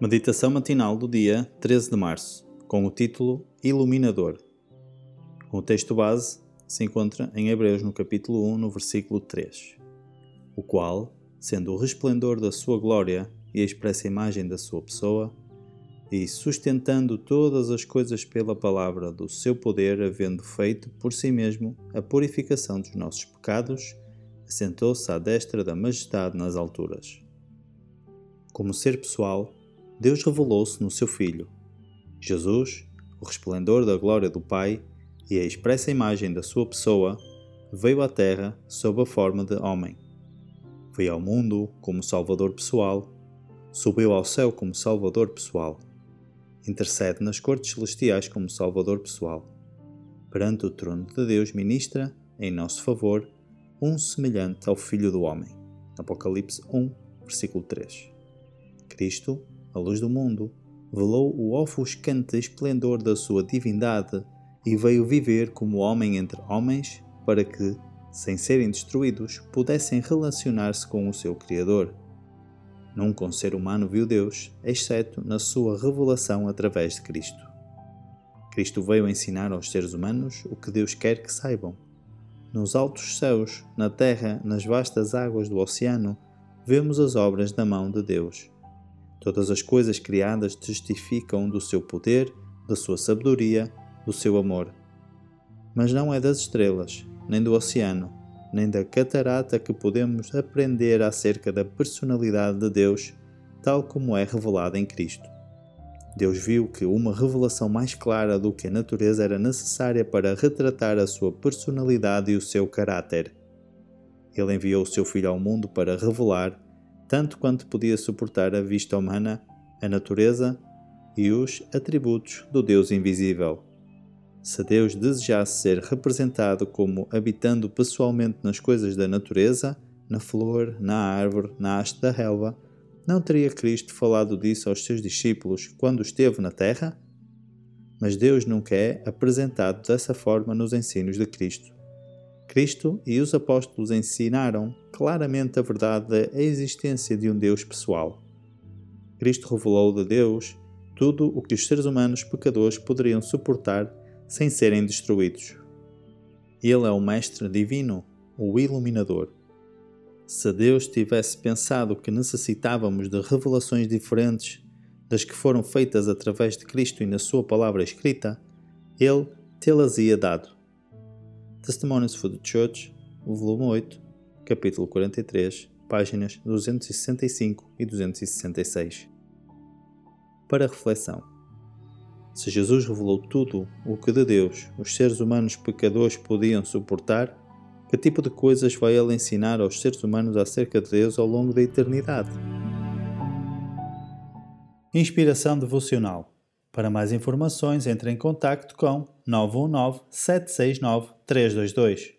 Meditação matinal do dia 13 de março, com o título Iluminador. O texto base se encontra em Hebreus no capítulo 1, no versículo 3, o qual, sendo o resplendor da sua glória e a expressa imagem da sua pessoa, e sustentando todas as coisas pela palavra do seu poder, havendo feito por si mesmo a purificação dos nossos pecados, assentou-se à destra da majestade nas alturas. Como ser pessoal, Deus revelou-se no seu Filho. Jesus, o resplendor da glória do Pai e a expressa imagem da sua pessoa, veio à Terra sob a forma de homem. Veio ao mundo como Salvador pessoal, subiu ao céu como Salvador pessoal, intercede nas cortes celestiais como Salvador pessoal. Perante o trono de Deus ministra, em nosso favor, um semelhante ao Filho do Homem. Apocalipse 1, versículo 3. Cristo a luz do mundo, velou o ofuscante esplendor da sua divindade e veio viver como homem entre homens para que, sem serem destruídos, pudessem relacionar-se com o seu Criador. Nunca um ser humano viu Deus, exceto na sua revelação através de Cristo. Cristo veio ensinar aos seres humanos o que Deus quer que saibam. Nos altos céus, na terra, nas vastas águas do oceano, vemos as obras da mão de Deus. Todas as coisas criadas testificam do seu poder, da sua sabedoria, do seu amor. Mas não é das estrelas, nem do oceano, nem da catarata que podemos aprender acerca da personalidade de Deus, tal como é revelada em Cristo. Deus viu que uma revelação mais clara do que a natureza era necessária para retratar a sua personalidade e o seu caráter. Ele enviou o seu Filho ao mundo para revelar tanto quanto podia suportar a vista humana, a natureza e os atributos do Deus invisível. Se Deus desejasse ser representado como habitando pessoalmente nas coisas da natureza, na flor, na árvore, na haste da relva, não teria Cristo falado disso aos seus discípulos quando esteve na terra? Mas Deus nunca é apresentado dessa forma nos ensinos de Cristo. Cristo e os apóstolos ensinaram claramente a verdade da existência de um Deus pessoal. Cristo revelou de Deus tudo o que os seres humanos pecadores poderiam suportar sem serem destruídos. Ele é o Mestre Divino, o Iluminador. Se Deus tivesse pensado que necessitávamos de revelações diferentes das que foram feitas através de Cristo e na Sua palavra escrita, Ele tê-las ia dado. Testimonies for the Church, volume 8, capítulo 43, páginas 265 e 266. Para reflexão. Se Jesus revelou tudo o que de Deus os seres humanos pecadores podiam suportar, que tipo de coisas vai ele ensinar aos seres humanos acerca de Deus ao longo da eternidade? Inspiração devocional. Para mais informações, entre em contato com 919 769 322.